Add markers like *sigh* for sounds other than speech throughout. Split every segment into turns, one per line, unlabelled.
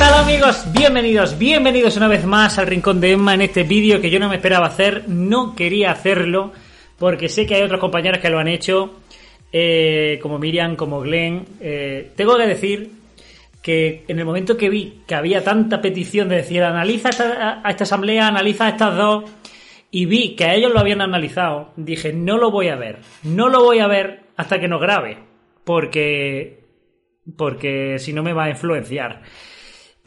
¿Qué tal amigos? Bienvenidos, bienvenidos una vez más al Rincón de Emma en este vídeo que yo no me esperaba hacer, no quería hacerlo porque sé que hay otros compañeros que lo han hecho, eh, como Miriam, como Glenn. Eh, tengo que decir que en el momento que vi que había tanta petición de decir analiza esta, a esta asamblea, analiza estas dos, y vi que a ellos lo habían analizado, dije no lo voy a ver, no lo voy a ver hasta que nos grabe, porque porque si no me va a influenciar.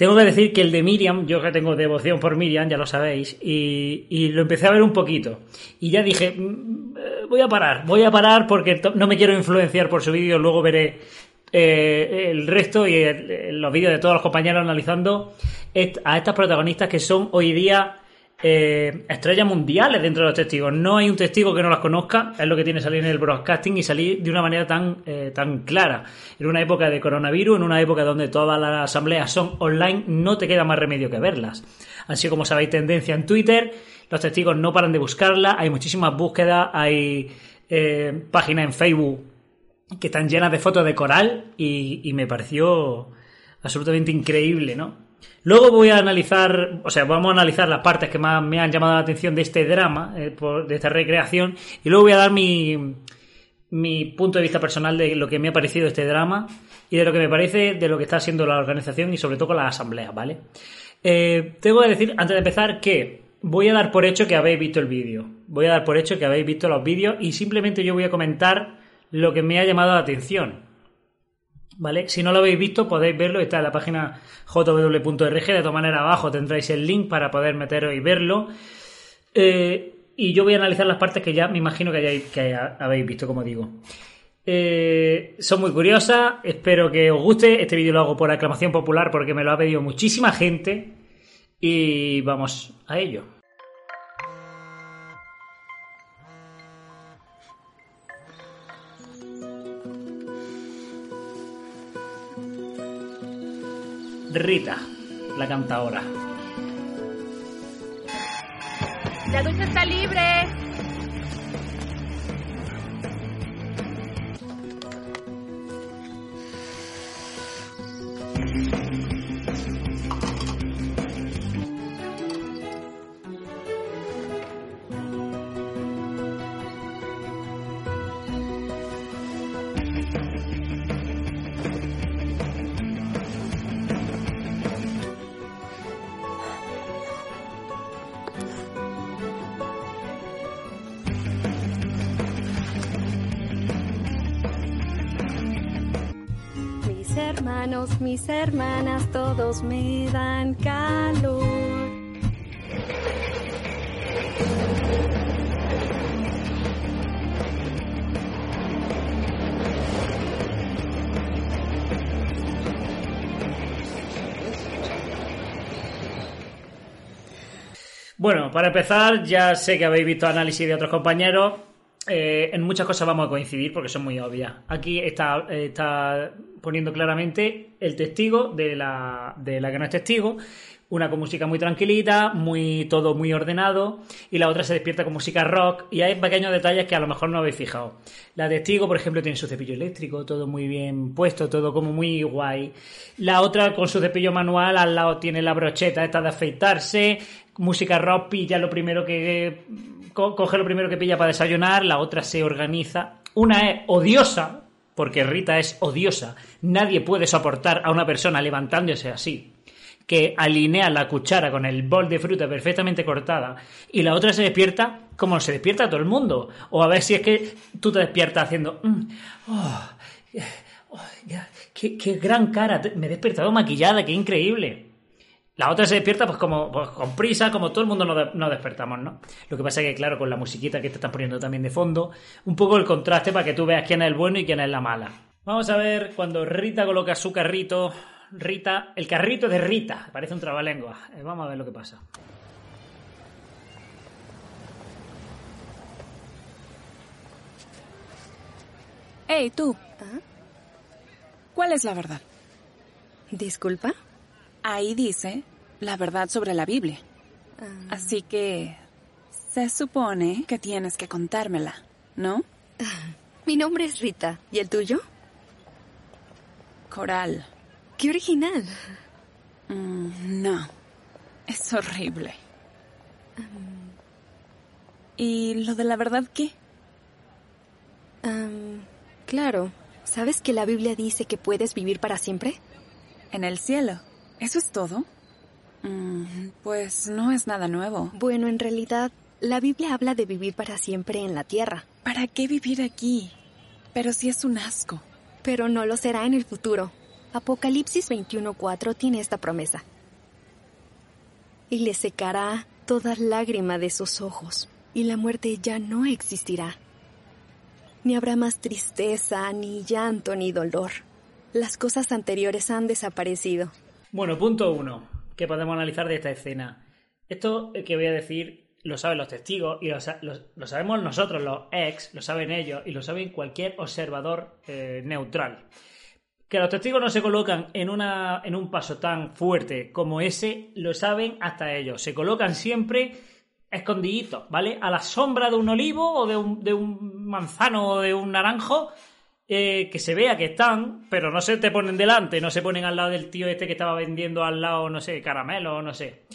Tengo que decir que el de Miriam, yo que tengo devoción por Miriam, ya lo sabéis, y, lo empecé a ver un poquito. Y ya dije, mm, eh, voy a parar, voy a parar porque no me quiero influenciar por su vídeo, luego veré eh, el resto y los vídeos de todos los compañeros analizando a estas protagonistas que son hoy día eh, estrellas mundiales dentro de los testigos. No hay un testigo que no las conozca, es lo que tiene salir en el broadcasting y salir de una manera tan, eh, tan clara. En una época de coronavirus, en una época donde todas las asambleas son online, no te queda más remedio que verlas. Así como sabéis, tendencia en Twitter, los testigos no paran de buscarla, hay muchísimas búsquedas, hay eh, páginas en Facebook que están llenas de fotos de coral y, y me pareció absolutamente increíble, ¿no? Luego voy a analizar, o sea, vamos a analizar las partes que más me han llamado la atención de este drama, eh, de esta recreación, y luego voy a dar mi, mi punto de vista personal de lo que me ha parecido este drama y de lo que me parece de lo que está haciendo la organización y sobre todo con las asambleas, ¿vale? Eh, tengo que decir, antes de empezar, que voy a dar por hecho que habéis visto el vídeo. Voy a dar por hecho que habéis visto los vídeos y simplemente yo voy a comentar lo que me ha llamado la atención. ¿Vale? Si no lo habéis visto, podéis verlo, está en la página jw.rg, de todas maneras abajo tendréis el link para poder meteros y verlo. Eh, y yo voy a analizar las partes que ya me imagino que, hayáis, que habéis visto, como digo. Eh, son muy curiosas, espero que os guste. Este vídeo lo hago por aclamación popular porque me lo ha pedido muchísima gente. Y vamos a ello. Rita, la cantadora.
La ducha está libre.
Mis hermanas, todos me dan calor.
Bueno, para empezar, ya sé que habéis visto análisis de otros compañeros. Eh, en muchas cosas vamos a coincidir porque son muy obvias. Aquí está, poniendo claramente el testigo de la, de la que no es testigo. Una con música muy tranquilita, muy todo muy ordenado, y la otra se despierta con música rock, y hay pequeños detalles que a lo mejor no habéis fijado. La testigo, por ejemplo, tiene su cepillo eléctrico, todo muy bien puesto, todo como muy guay. La otra con su cepillo manual, al lado tiene la brocheta esta de afeitarse, música rock, pilla lo primero que coge lo primero que pilla para desayunar, la otra se organiza. Una es odiosa, porque Rita es odiosa. Nadie puede soportar a una persona levantándose así, que alinea la cuchara con el bol de fruta perfectamente cortada, y la otra se despierta como se despierta todo el mundo. O a ver si es que tú te despiertas haciendo... Mm, oh, oh, qué, qué gran cara, me he despertado maquillada, qué increíble. La otra se despierta pues como pues, con prisa, como todo el mundo nos, despertamos, ¿no? Lo que pasa es que, claro, con la musiquita que te están poniendo también de fondo, un poco el contraste para que tú veas quién es el bueno y quién es la mala. Vamos a ver cuando Rita coloca su carrito. Rita, el carrito de Rita, parece un trabalengua. Eh, vamos a ver lo que pasa.
Hey, tú. ¿Ah? ¿Cuál es la verdad?
¿Disculpa?
Ahí dice la verdad sobre la Biblia. Ah. Así que se supone que tienes que contármela, ¿no? *laughs*
Mi nombre es Rita. ¿Y el tuyo?
Coral.
¡Qué original!
Mm, no, es horrible. ¿Y lo de la verdad qué?
Claro. ¿Sabes que la Biblia dice que puedes vivir para siempre?
En el cielo. ¿Eso es todo? Mm, pues no es nada nuevo.
Bueno, en realidad, la Biblia habla de vivir para siempre en la tierra,
¿Para qué vivir aquí? Pero si es un asco.
pero no lo será en el futuro. Apocalipsis 21:4 tiene esta promesa. Y le secará toda lágrima de sus ojos, y la muerte ya no existirá. Ni habrá más tristeza, ni llanto, ni dolor. Las cosas anteriores han desaparecido.
Bueno, punto uno que podemos analizar de esta escena. Esto que voy a decir lo saben los testigos y lo, sa- lo- lo sabemos nosotros, los ex, lo saben ellos y lo saben cualquier observador eh, neutral. Que los testigos no se colocan en, un paso tan fuerte como ese, lo saben hasta ellos. Se colocan siempre escondiditos, ¿vale? A la sombra de un olivo o de un manzano o de un naranjo, eh, que se vea que están, pero no se te ponen delante, no se ponen al lado del tío este que estaba vendiendo al lado, no sé, caramelo, no sé.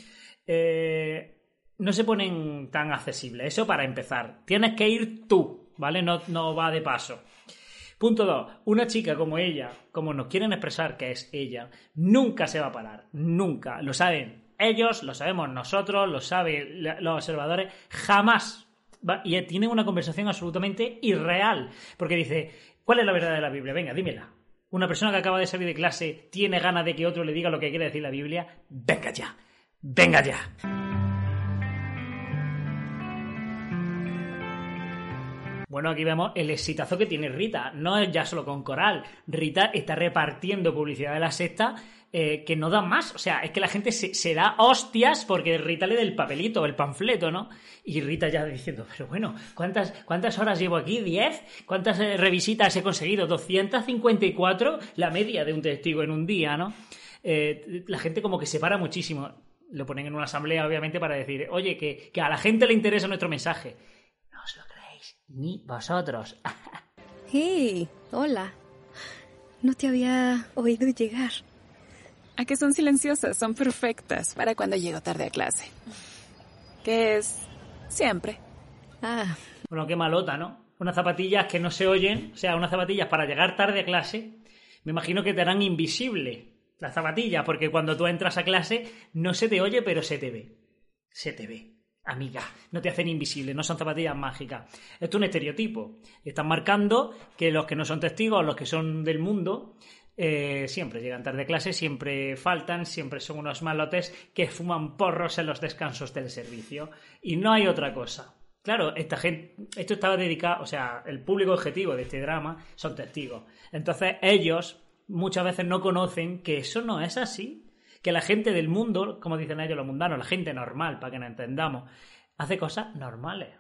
Eh, no se ponen tan accesibles. Eso para empezar. Tienes que ir tú, ¿vale? No, no va de paso. Punto 2. Una chica como ella, como nos quieren expresar que es ella, nunca se va a parar. Nunca. Lo saben ellos, lo sabemos nosotros, lo saben los observadores. Jamás. Y tienen una conversación absolutamente irreal. Porque dice, ¿cuál es la verdad de la Biblia? Venga, dímela. Una persona que acaba de salir de clase tiene ganas de que otro le diga lo que quiere decir la Biblia. Venga ya. Venga ya. Bueno, aquí vemos el exitazo que tiene Rita. No es ya solo con Coral. Rita está repartiendo publicidad de la sexta eh, que no da más. O sea, es que la gente se, da hostias porque Rita le da el papelito, el panfleto, ¿no? Y Rita ya diciendo, pero bueno, ¿cuántas, cuántas horas llevo aquí? ¿10? ¿Cuántas eh, revisitas he conseguido? 254, la media de un testigo en un día, ¿no? Eh, la gente como que se para muchísimo. Lo ponen en una asamblea, obviamente, para decir, oye, que, que a la gente le interesa nuestro mensaje. No os lo creéis, ni vosotros. *laughs*
¡Hey! Hola. No te había oído llegar.
¿A que son silenciosas? Son perfectas para cuando llego tarde a clase. Que es siempre.
Ah,
Bueno, qué malota, ¿no? Unas zapatillas que no se oyen, o sea, unas zapatillas para llegar tarde a clase, me imagino que te harán invisible las zapatillas, porque cuando tú entras a clase no se te oye, pero se te ve. Se te ve. Amiga, no te hacen invisible, no son zapatillas mágicas. Esto es un estereotipo. Están marcando que los que no son testigos, los que son del mundo, eh, siempre llegan tarde a clase, siempre faltan, siempre son unos malotes que fuman porros en los descansos del servicio. Y no hay otra cosa. Claro, esta gente, esto estaba dedicado, o sea, el público objetivo de este drama son testigos. Entonces ellos muchas veces no conocen que eso no es así. Que la gente del mundo, como dicen ellos los mundanos, la gente normal, para que nos entendamos, hace cosas normales.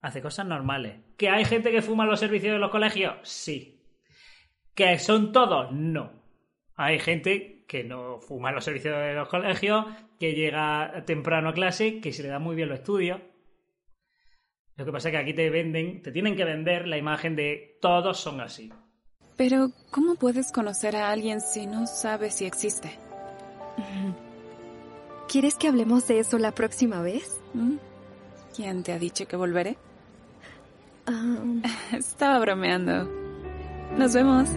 Hace cosas normales. ¿Que hay gente que fuma en los servicios de los colegios? Sí. ¿Que son todos? No. Hay gente que no fuma en los servicios de los colegios, que llega temprano a clase, que se le da muy bien los estudios. Lo que pasa es que aquí te venden, te tienen que vender la imagen de todos son así.
Pero, ¿cómo puedes conocer a alguien si no sabes si existe? *laughs*
¿quieres que hablemos de eso la próxima vez?
¿Mm? ¿Quién te ha dicho que volveré?
Ah, *laughs*
Estaba bromeando. Nos vemos.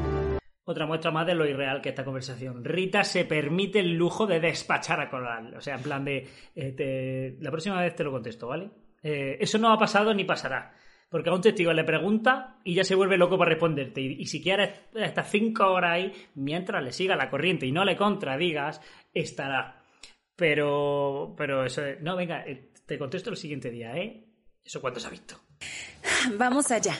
Otra muestra más de lo irreal que esta conversación. Rita se permite el lujo de despachar a Coral. O sea, en plan de. eh, te- la próxima vez te lo contesto, ¿vale? Eh, eso no ha pasado ni pasará. Porque a un testigo le pregunta y ya se vuelve loco para responderte. Y, y si quieres estas cinco horas ahí, mientras le siga la corriente y no le contradigas, estará. Pero. Pero eso. es- No, venga, eh, te contesto el siguiente día, ¿eh? ¿Eso cuánto se ha visto?
Vamos allá.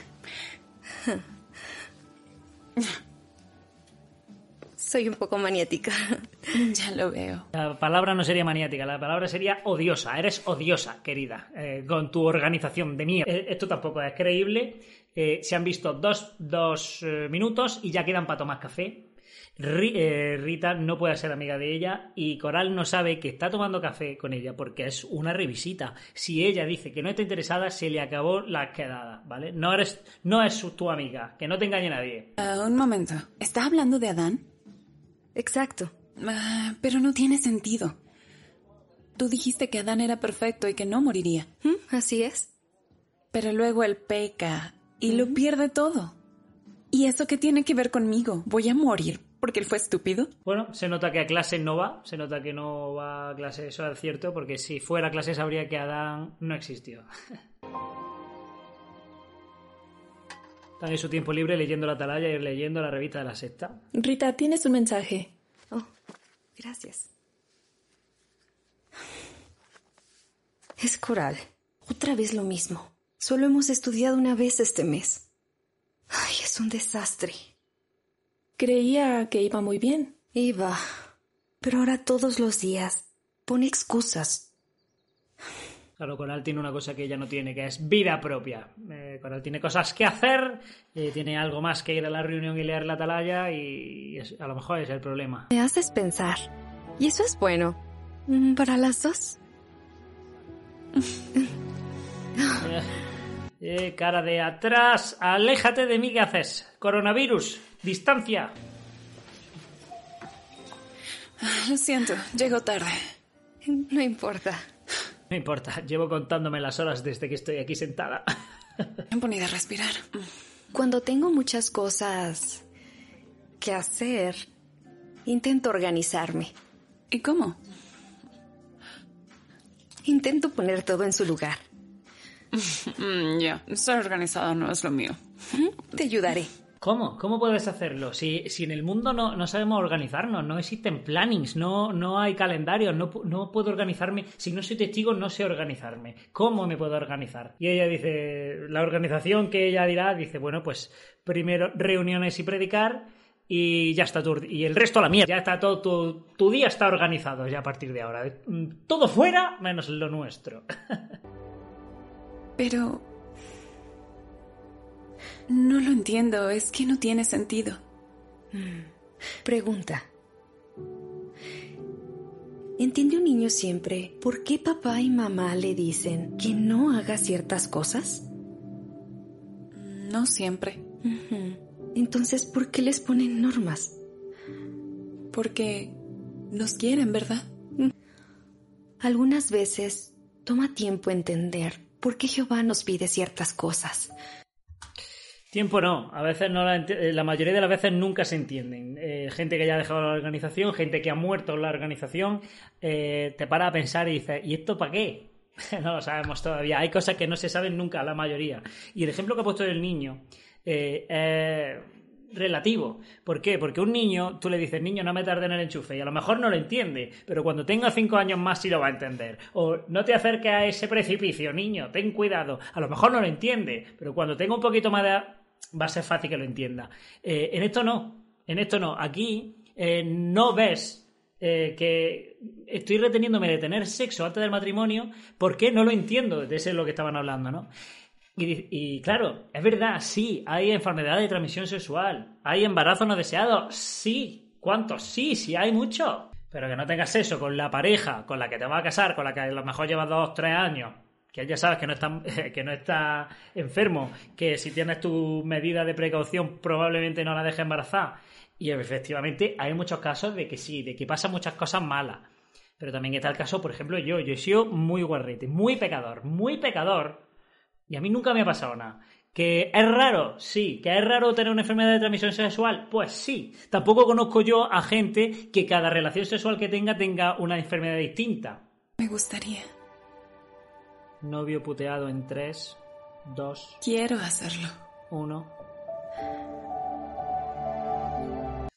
Soy un poco maniática. *laughs*
Ya lo veo.
La palabra no sería maniática, la palabra sería odiosa. Eres odiosa, querida, eh, con tu organización de mierda. Eh, esto tampoco es creíble. Eh, se han visto dos, dos, eh, minutos y ya quedan para tomar café. Ri- eh, Rita no puede ser amiga de ella y Coral no sabe que está tomando café con ella porque es una revisita. Si ella dice que no está interesada, se le acabó la quedada, ¿vale? No eres, no es su- tu amiga, que no te engañe nadie.
Ah, un momento. ¿Está hablando de Adán?
Exacto.
Ah, pero no tiene sentido. Tú dijiste que Adán era perfecto y que no moriría.
¿Mm? Así es.
Pero luego él peca y lo pierde todo. ¿Y eso qué tiene que ver conmigo? ¿Voy a morir porque él fue estúpido?
Bueno, se nota que a clase no va, se nota que no va a clase, eso es cierto, porque si fuera a clase sabría que Adán no existió. *laughs* Están en su tiempo libre leyendo la atalaya y leyendo la revista de la sexta.
Rita, tienes un mensaje.
Oh, gracias. Es Coral. Otra vez lo mismo. Solo hemos estudiado una vez este mes. Ay, es un desastre.
Creía que iba muy bien.
Iba. Pero ahora todos los días pone excusas.
Claro, Coral tiene una cosa que ella no tiene, que es vida propia. Eh, Coral tiene cosas que hacer, eh, tiene algo más que ir a la reunión y leer la atalaya y es- a lo mejor es el problema.
Me haces pensar. Y eso es bueno. Mm, Para las dos.
Eh, *laughs* eh, cara de atrás, aléjate de mí, ¿qué haces? Coronavirus, distancia.
Lo siento, llego tarde.
No importa.
No importa, *laughs* llevo contándome las horas desde que estoy aquí sentada. *laughs*
Me ponía a respirar.
Cuando tengo muchas cosas que hacer, intento organizarme.
¿Y cómo?
Intento poner todo en su lugar. *laughs*
Mm, ya, ser organizado no es lo mío.
Te ayudaré.
¿Cómo? ¿Cómo puedes hacerlo? Si, si en el mundo no, no sabemos organizarnos, no existen plannings, no, no hay calendarios, no, no puedo organizarme. Si no soy testigo, no sé organizarme. ¿Cómo me puedo organizar? Y ella dice, la organización que ella dirá, dice, bueno, pues primero reuniones y predicar y ya está tu, y el resto la mierda. Ya está todo, tu, tu día está organizado ya a partir de ahora. Mm, Todo fuera menos lo nuestro. *laughs*
Pero... No lo entiendo, es que no tiene sentido.
Pregunta. ¿Entiende un niño siempre por qué papá y mamá le dicen que no haga ciertas cosas?
No siempre.
Entonces, ¿por qué les ponen normas?
Porque nos quieren, ¿verdad?
Algunas veces toma tiempo entender por qué Jehová nos pide ciertas cosas.
Tiempo no, a veces no la, eh, la mayoría de las veces nunca se entienden. Eh, gente que ya ha dejado la organización, gente que ha muerto en la organización, eh, te para a pensar y dices, ¿y esto para qué? *laughs* no lo sabemos todavía. Hay cosas que no se saben nunca, la mayoría. Y el ejemplo que ha puesto del niño es relativo. ¿Por qué? Porque un niño, tú le dices, niño, no me tarde en el enchufe, y a lo mejor no lo entiende, pero cuando tenga cinco años más sí lo va a entender. O no te acerques a ese precipicio, niño, ten cuidado. A lo mejor no lo entiende, pero cuando tenga un poquito más de va a ser fácil que lo entienda. Eh, en esto no, en esto no. Aquí eh, no ves eh, que estoy reteniéndome de tener sexo antes del matrimonio porque no lo entiendo. De eso es lo que estaban hablando, ¿no? Y, claro, es verdad, sí, hay enfermedades de transmisión sexual, hay embarazos no deseados, sí. ¿Cuántos? Sí, sí, hay muchos. Pero que no tengas sexo con la pareja con la que te vas a casar, con la que a lo mejor llevas dos, tres años, que ya sabes que no está, *laughs* que no está enfermo, que si tienes tu medida de precaución probablemente no la dejes embarazada. Y efectivamente hay muchos casos de que sí, de que pasan muchas cosas malas. Pero también está el caso, por ejemplo, yo. Yo he sido muy guarrete, muy pecador, muy pecador. Y a mí nunca me ha pasado nada. ¿Que es raro? Sí. ¿Que es raro tener una enfermedad de transmisión sexual? Pues sí. Tampoco conozco yo a gente que cada relación sexual que tenga tenga una enfermedad distinta.
Me gustaría.
Novio puteado en 3, 2,
Quiero hacerlo.
1.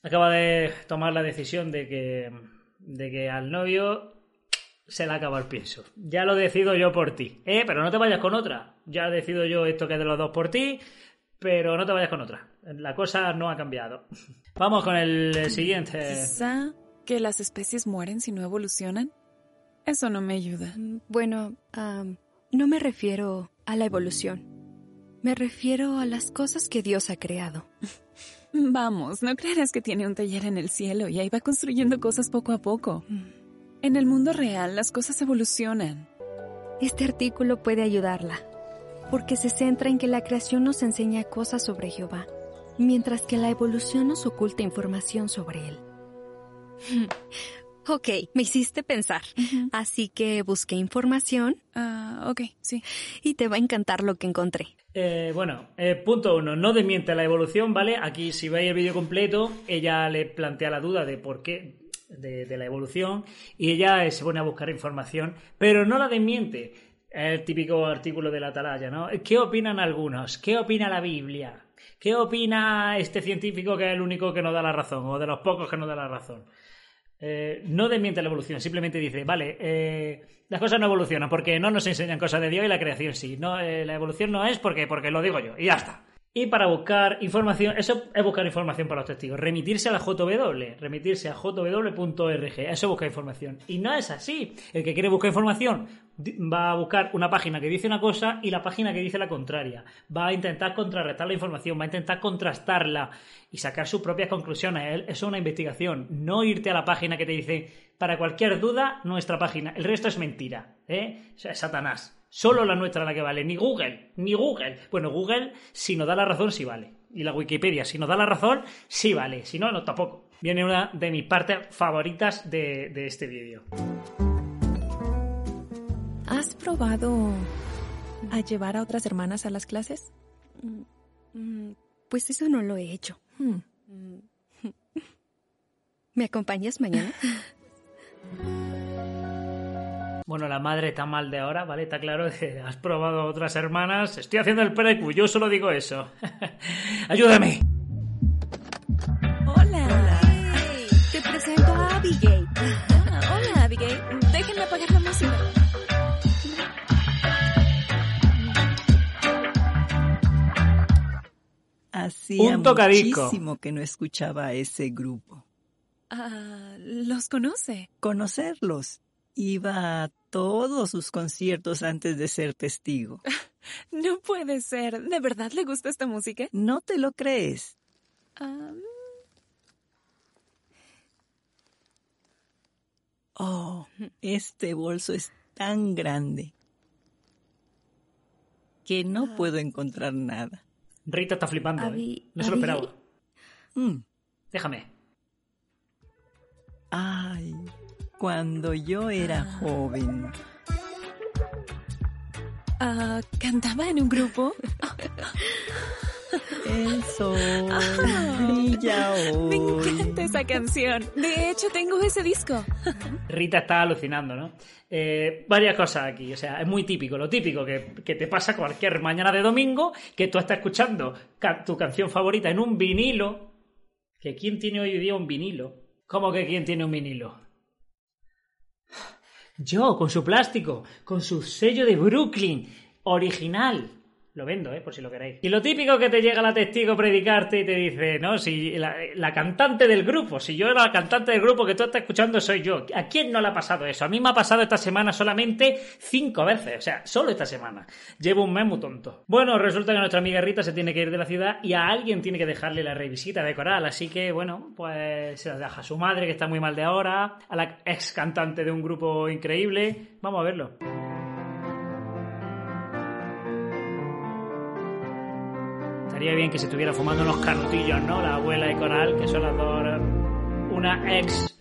Acaba de tomar la decisión de que, de que al novio se le acaba el pienso. Ya lo decido yo por ti. ¿Eh? Pero no te vayas con otra. Ya decido yo esto que es de los dos por ti, pero no te vayas con otra. La cosa no ha cambiado. *laughs* Vamos con el siguiente.
Quizá que las especies mueren si no evolucionan. Eso no me ayuda.
Mm, Bueno, am, no me refiero a la evolución. Me refiero a las cosas que Dios ha creado. *laughs*
Vamos, no creerás que tiene un taller en el cielo y ahí va construyendo cosas poco a poco. En el mundo real las cosas evolucionan.
Este artículo puede ayudarla, porque se centra en que la creación nos enseña cosas sobre Jehová, mientras que la evolución nos oculta información sobre él. *laughs* Ok, me hiciste pensar. Así que busqué información.
Ah, ok, sí.
Y te va a encantar lo que encontré.
Eh, bueno, eh, punto uno, no desmiente la evolución, ¿vale? Aquí si veis el vídeo completo, ella le plantea la duda de por qué, de, de la evolución, y ella eh, se pone a buscar información, pero no la desmiente. El típico artículo de la atalaya, ¿no? ¿Qué opinan algunos? ¿Qué opina la Biblia? ¿Qué opina este científico que es el único que nos da la razón, o de los pocos que nos da la razón? Eh, no desmiente la evolución, simplemente dice, vale, eh, las cosas no evolucionan porque no nos enseñan cosas de Dios y la creación sí. No, eh, la evolución no es porque, porque lo digo yo, y ya está. Y para buscar información, eso es buscar información para los testigos, remitirse a la JW, remitirse a jw.org, eso es buscar información. Y no es así. El que quiere buscar información va a buscar una página que dice una cosa y la página que dice la contraria. Va a intentar contrarrestar la información, va a intentar contrastarla y sacar sus propias conclusiones. Eso es una investigación, no irte a la página que te dice, para cualquier duda, nuestra página. El resto es mentira, ¿eh? Es Satanás. Solo la nuestra la que vale, ni Google, ni Google. Bueno, Google, si nos da la razón, sí vale. Y la Wikipedia, si nos da la razón, sí vale. Si no, no, tampoco. Viene una de mis partes favoritas de, de este vídeo.
¿Has probado a llevar a otras hermanas a las clases?
Mm, Pues eso no lo he hecho.
Hmm. *laughs*
¿Me acompañas mañana?
Bueno, la madre está mal de ahora, ¿vale? Está claro que has probado a otras hermanas. Estoy haciendo el precu, yo solo digo eso. *laughs* ¡Ayúdame!
Hacía
Un tocadisco.
muchísimo que no escuchaba a ese grupo.
Ah, ¿Los conoce?
Conocerlos. Iba a todos sus conciertos antes de ser testigo. *laughs*
No puede ser. ¿De verdad le gusta esta música?
¿No te lo crees?
Ah,
Oh, este bolso es tan grande que no puedo encontrar nada.
Rita está flipando, ¿eh? No se lo esperaba.
Mm,
Déjame.
Ay, cuando yo era joven.
ah, ¿Cantaba en un grupo? *laughs*
El sol brilla
Me
hoy.
encanta esa canción. De hecho, tengo ese disco.
Rita está alucinando, ¿no? Eh, varias cosas aquí, o sea, es muy típico, lo típico que, que te pasa cualquier mañana de domingo, que tú estás escuchando ca- tu canción favorita en un vinilo, que quién tiene hoy día un vinilo. ¿Cómo que quién tiene un vinilo? Yo, con su plástico, con su sello de Brooklyn, original. Lo vendo, ¿eh? Por si lo queréis. Y lo típico que te llega la testigo predicarte y te dice, no, si la, la cantante del grupo, si yo era la cantante del grupo que tú estás escuchando soy yo. ¿A quién no le ha pasado eso? A mí me ha pasado esta semana solamente cinco veces. O sea, solo esta semana. Llevo un mes muy tonto. Bueno, resulta que nuestra amiga Rita se tiene que ir de la ciudad y a alguien tiene que dejarle la revisita de coral. Así que, bueno, pues se la deja a su madre, que está muy mal de ahora, a la ex cantante de un grupo increíble. Vamos a verlo. Estaría bien que se estuviera fumando unos canutillos, ¿no? La abuela de Coral, que son las dos. Una ex.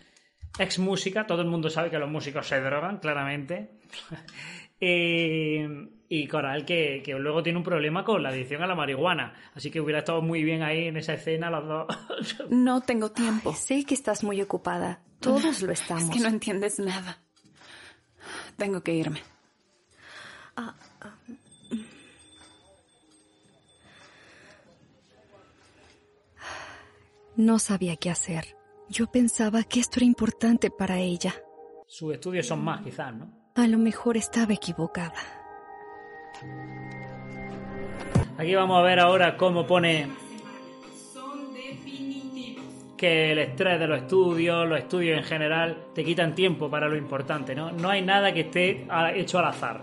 Ex música, todo el mundo sabe que los músicos se drogan, claramente. y, *laughs* y Coral, que, que luego tiene un problema con la adicción a la marihuana. Así que hubiera estado muy bien ahí en esa escena los dos. *laughs*
No tengo tiempo.
Sé que estás muy ocupada. Todos lo estamos. *laughs*
Es que no entiendes nada. Tengo que irme.
No sabía qué hacer. Yo pensaba que esto era importante para ella.
Sus estudios son más, quizás, ¿no?
A lo mejor estaba equivocada.
Aquí vamos a ver ahora cómo pone que el estrés de los estudios, los estudios en general, te quitan tiempo para lo importante, ¿no? No hay nada que esté hecho al azar.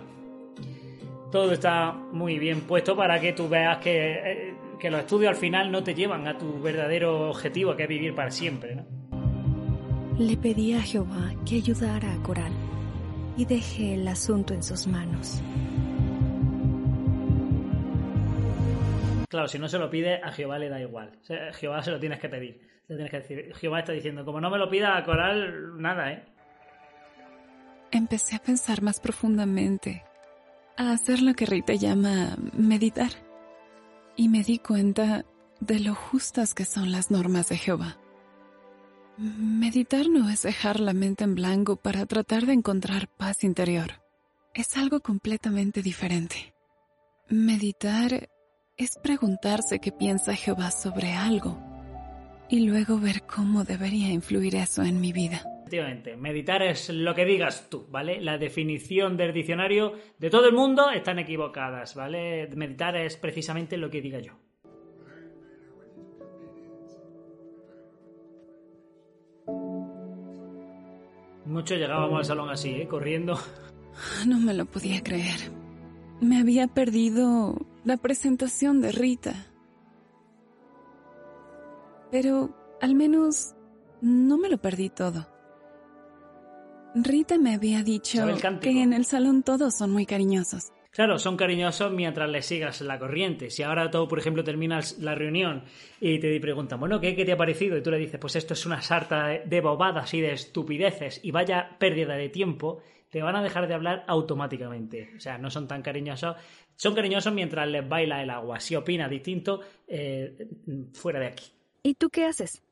Todo está muy bien puesto para que tú veas que, eh, que los estudios al final no te llevan a tu verdadero objetivo, que es vivir para siempre, ¿no?
Le pedí a Jehová que ayudara a Coral y dejé el asunto en sus manos.
Claro, si no se lo pide, a Jehová le da igual. O sea, a Jehová se lo tienes que pedir. Le tienes que decir. Jehová está diciendo, como no me lo pida a Coral, nada, ¿eh?
Empecé a pensar más profundamente, a hacer lo que Rita llama meditar. Y me di cuenta de lo justas que son las normas de Jehová. Meditar no es dejar la mente en blanco para tratar de encontrar paz interior. Es algo completamente diferente. Meditar es preguntarse qué piensa Jehová sobre algo y luego ver cómo debería influir eso en mi vida.
Efectivamente, meditar es lo que digas tú, ¿vale? La definición del diccionario de todo el mundo están equivocadas, ¿vale? Meditar es precisamente lo que diga yo. Mucho llegábamos al salón así, ¿eh? Corriendo. *laughs*
No me lo podía creer. Me había perdido la presentación de Rita. Pero al menos no me lo perdí todo. Rita me había dicho que en el salón todos son muy cariñosos.
Claro, son cariñosos mientras les sigas la corriente. Si ahora tú, por ejemplo, terminas la reunión y te preguntan, bueno, ¿qué, ¿qué, te ha parecido? Y tú le dices, pues esto es una sarta de bobadas y de estupideces y vaya pérdida de tiempo, te van a dejar de hablar automáticamente. O sea, no son tan cariñosos. Son cariñosos mientras les baila el agua. Si opina distinto, eh, fuera de aquí.
¿Y tú qué haces?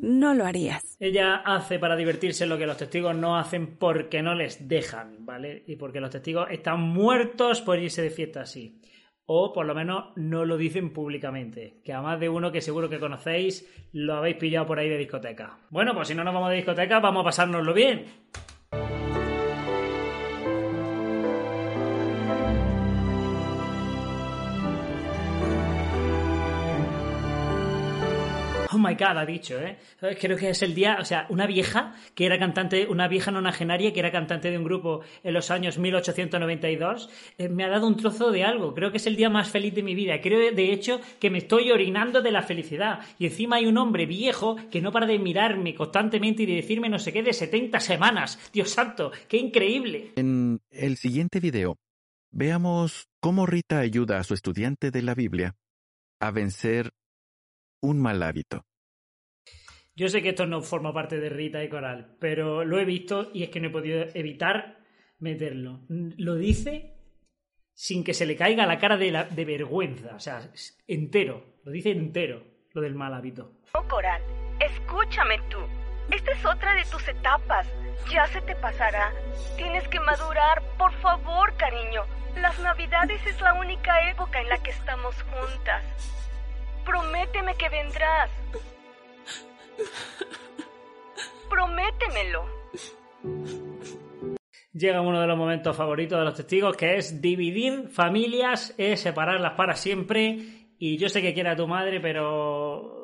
No lo harías.
Ella hace para divertirse lo que los testigos no hacen porque no les dejan, ¿vale? Y porque los testigos están muertos por irse de fiesta así. O por lo menos no lo dicen públicamente. Que a más de uno que seguro que conocéis lo habéis pillado por ahí de discoteca. Bueno, pues si no nos vamos de discoteca, vamos a pasárnoslo bien. My god, ha dicho, ¿eh? Creo que es el día, o sea, una vieja que era cantante, una vieja nonagenaria que era cantante de un grupo en los años 1892, eh, me ha dado un trozo de algo. Creo que es el día más feliz de mi vida. Creo, de hecho, que me estoy orinando de la felicidad. Y encima hay un hombre viejo que no para de mirarme constantemente y de decirme no sé qué de 70 semanas. Dios santo, qué increíble.
En el siguiente video, veamos cómo Rita ayuda a su estudiante de la Biblia a vencer un mal hábito.
Yo sé que esto no forma parte de Rita y Coral, pero lo he visto y es que no he podido evitar meterlo. Lo dice sin que se le caiga la cara de, vergüenza, o sea, entero, lo dice entero, lo del mal hábito.
Oh, Coral, escúchame tú. Esta es otra de tus etapas. Ya se te pasará. Tienes que madurar, por favor, cariño. Las navidades es la única época en la que estamos juntas. Prométeme que vendrás. Prométemelo.
Llega uno de los momentos favoritos de los testigos, que es dividir familias, es separarlas para siempre. Y yo sé que quiera a tu madre, pero...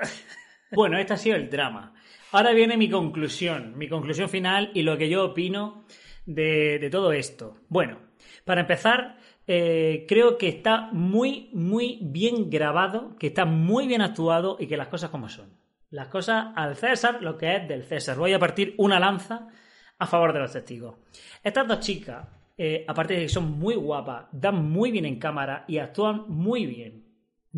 *laughs* Bueno, este ha sido el drama. Ahora viene mi conclusión, mi conclusión final y lo que yo opino de, de todo esto. Bueno, para empezar, eh, creo que está muy, muy bien grabado, que está muy bien actuado y que las cosas como son. Las cosas al César, lo que es del César. Voy a partir una lanza a favor de los testigos. Estas dos chicas, eh, aparte de que son muy guapas, dan muy bien en cámara y actúan muy bien.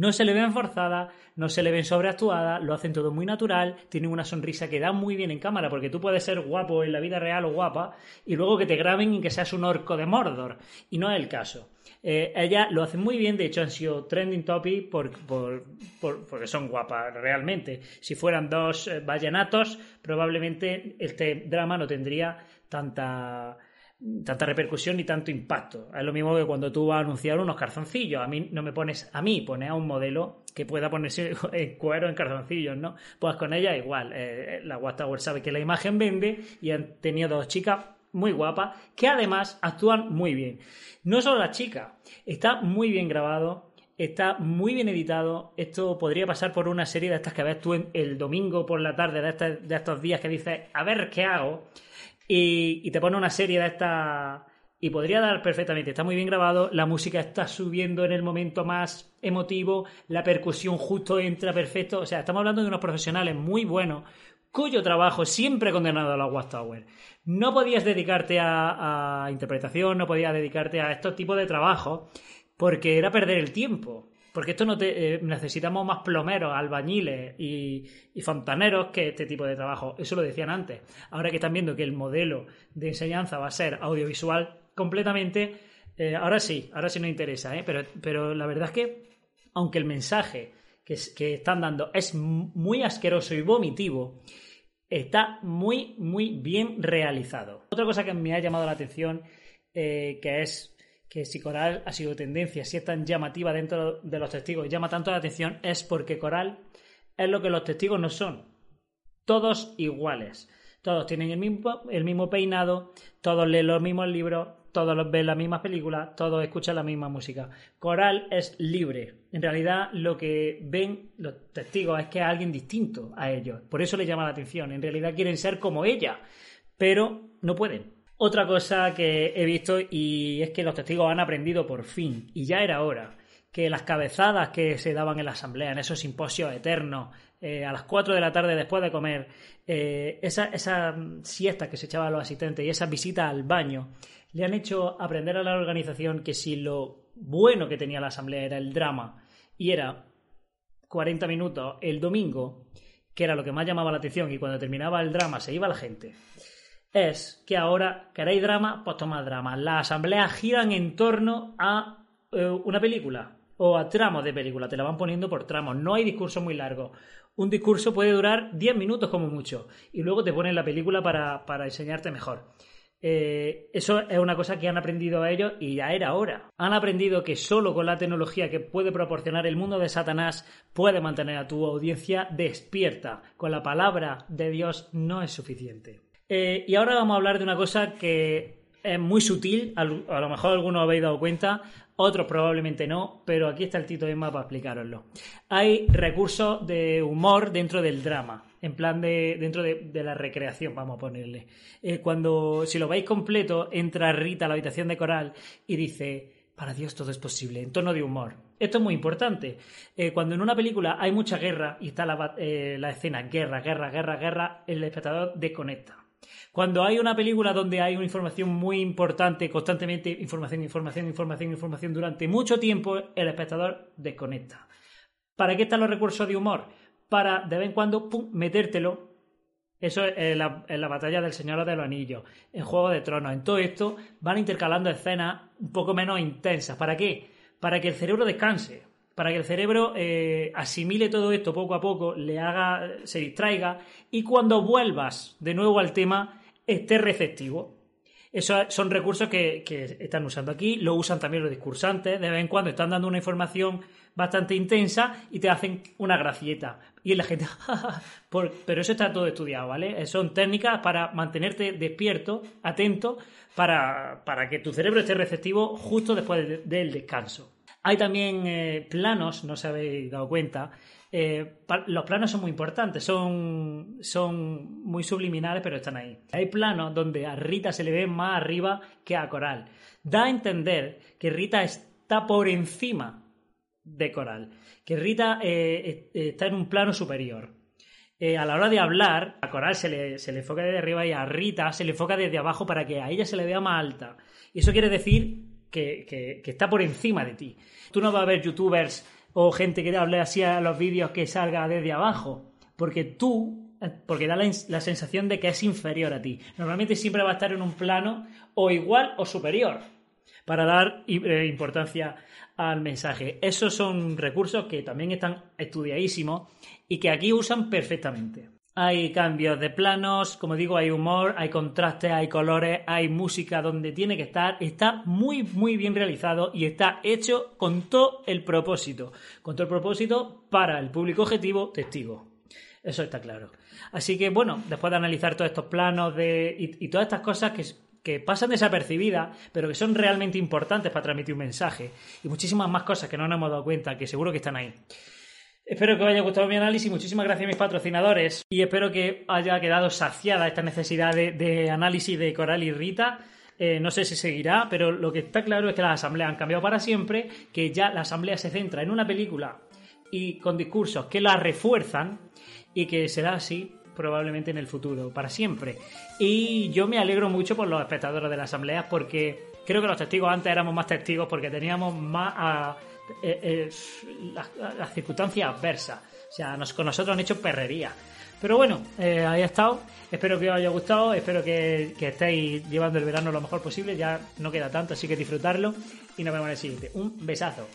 No se le ven forzadas, no se le ven sobreactuadas, lo hacen todo muy natural, tienen una sonrisa que da muy bien en cámara, porque tú puedes ser guapo en la vida real o guapa, y luego que te graben y que seas un orco de Mordor. Y no es el caso. Eh, ella lo hace muy bien, de hecho han sido trending topic por, porque son guapas realmente. Si fueran dos eh, vallenatos, probablemente este drama no tendría tanta tanta repercusión ni tanto impacto. Es lo mismo que cuando tú vas a anunciar unos calzoncillos. A mí no me pones a mí, pones a un modelo que pueda ponerse *laughs* en cuero en calzoncillos, ¿no? Pues con ella igual. Eh, la Watchtower sabe que la imagen vende y han tenido dos chicas muy guapas que además actúan muy bien. No solo la chica, está muy bien grabado. Está muy bien editado. Esto podría pasar por una serie de estas que ves tú el domingo por la tarde, de, de estos días que dices, a ver qué hago. Y, te pone una serie de estas y podría dar perfectamente. Está muy bien grabado, la música está subiendo en el momento más emotivo, la percusión justo entra perfecto. O sea, estamos hablando de unos profesionales muy buenos cuyo trabajo siempre condenado a la Watchtower. No podías dedicarte a, interpretación, no podías dedicarte a estos tipos de trabajo porque era perder el tiempo. Porque esto no te, eh, necesitamos más plomeros, albañiles y, fontaneros que este tipo de trabajo. Eso lo decían antes. Ahora que están viendo que el modelo de enseñanza va a ser audiovisual, completamente, eh, ahora sí, ahora sí nos interesa, ¿eh? pero, pero la verdad es que, aunque el mensaje que, que están dando es muy asqueroso y vomitivo, está muy, muy bien realizado. Otra cosa que me ha llamado la atención, que es que si Coral ha sido tendencia, si es tan llamativa dentro de los testigos y llama tanto la atención, es porque Coral es lo que los testigos no son. Todos iguales. Todos tienen el mismo, peinado, todos leen los mismos libros, todos ven las mismas películas, todos escuchan la misma música. Coral es libre. En realidad lo que ven los testigos es que es alguien distinto a ellos. Por eso les llama la atención. En realidad quieren ser como ella, pero no pueden. Otra cosa que he visto y es que los testigos han aprendido por fin, y ya era hora, que las cabezadas que se daban en la asamblea, en esos simposios eternos, eh, a las 4 de la tarde después de comer, eh, esa, esa siesta que se echaba a los asistentes y esa visita al baño, le han hecho aprender a la organización que si lo bueno que tenía la asamblea era el drama y era 40 minutos el domingo, que era lo que más llamaba la atención y cuando terminaba el drama se iba la gente, es que ahora queréis drama, pues tomad drama. Las asambleas giran en torno a eh, una película o a tramos de película, te la van poniendo por tramos, no hay discurso muy largo. Un discurso puede durar 10 minutos como mucho y luego te ponen la película para, para enseñarte mejor. Eh, eso es una cosa que han aprendido a ellos y ya era hora. Han aprendido que solo con la tecnología que puede proporcionar el mundo de Satanás puede mantener a tu audiencia despierta. Con la palabra de Dios no es suficiente. Eh, y ahora vamos a hablar de una cosa que es muy sutil, a lo mejor algunos habéis dado cuenta, otros probablemente no, pero aquí está el Tito Emma para explicaroslo. Hay recursos de humor dentro del drama en plan de dentro de, la recreación, vamos a ponerle. Eh, cuando, si lo veis completo, entra Rita a la habitación de coral y dice, para Dios todo es posible, en tono de humor. Esto es muy importante. Eh, cuando en una película hay mucha guerra y está la, eh, la escena guerra, guerra, guerra, guerra, el espectador desconecta. Cuando hay una película donde hay una información muy importante, constantemente información, información, información, información durante mucho tiempo, el espectador desconecta. ¿Para qué están los recursos de humor? para de vez en cuando metértelo. Eso es en la, en la, batalla del Señor de los Anillos, en Juego de Tronos. En todo esto van intercalando escenas un poco menos intensas. ¿Para qué? Para que el cerebro descanse, para que el cerebro eh, asimile todo esto poco a poco, le haga, se distraiga y cuando vuelvas de nuevo al tema esté receptivo. Esos son recursos que, están usando aquí, lo usan también los discursantes, de vez en cuando están dando una información bastante intensa y te hacen una gracieta. Y la gente, *laughs* pero eso está todo estudiado, ¿vale? Son técnicas para mantenerte despierto, atento, para, para que tu cerebro esté receptivo justo después del descanso. Hay también eh, planos, no os habéis dado cuenta, eh, los planos son muy importantes, son, son muy subliminales, pero están ahí. Hay planos donde a Rita se le ve más arriba que a Coral. Da a entender que Rita está por encima de Coral, que Rita eh, está en un plano superior. a la hora de hablar, a Coral se le, se le enfoca desde arriba y a Rita se le enfoca desde abajo para que a ella se le vea más alta. Y eso quiere decir que, está por encima de ti. Tú no vas a ver youtubers o gente que hable así a los vídeos que salga desde abajo, porque tú, porque da la, sensación de que es inferior a ti. Normalmente siempre va a estar en un plano o igual o superior para dar eh, importancia al mensaje. Esos son recursos que también están estudiadísimos y que aquí usan perfectamente. Hay cambios de planos, como digo, hay humor, hay contrastes, hay colores, hay música donde tiene que estar. Está muy, muy bien realizado y está hecho con todo el propósito. Con todo el propósito para el público objetivo testigo. Eso está claro. Así que, bueno, después de analizar todos estos planos de, y, todas estas cosas que, que pasan desapercibidas, pero que son realmente importantes para transmitir un mensaje. Y muchísimas más cosas que no nos hemos dado cuenta, que seguro que están ahí. Espero que os haya gustado mi análisis. Muchísimas gracias a mis patrocinadores. Y espero que haya quedado saciada esta necesidad de, análisis de Coral y Rita. Eh, no sé si seguirá, pero lo que está claro es que las asambleas han cambiado para siempre, que ya la asamblea se centra en una película y con discursos que la refuerzan y que será así probablemente en el futuro, para siempre. Y yo me alegro mucho por los espectadores de la asamblea porque creo que los testigos antes éramos más testigos porque teníamos más eh, eh, las, circunstancias adversas. O sea, con nosotros han hecho perrería. Pero bueno, eh, ahí ha estado. Espero que os haya gustado. Espero que, estéis llevando el verano lo mejor posible. Ya no queda tanto, así que disfrutarlo. Y nos vemos en el siguiente. Un besazo.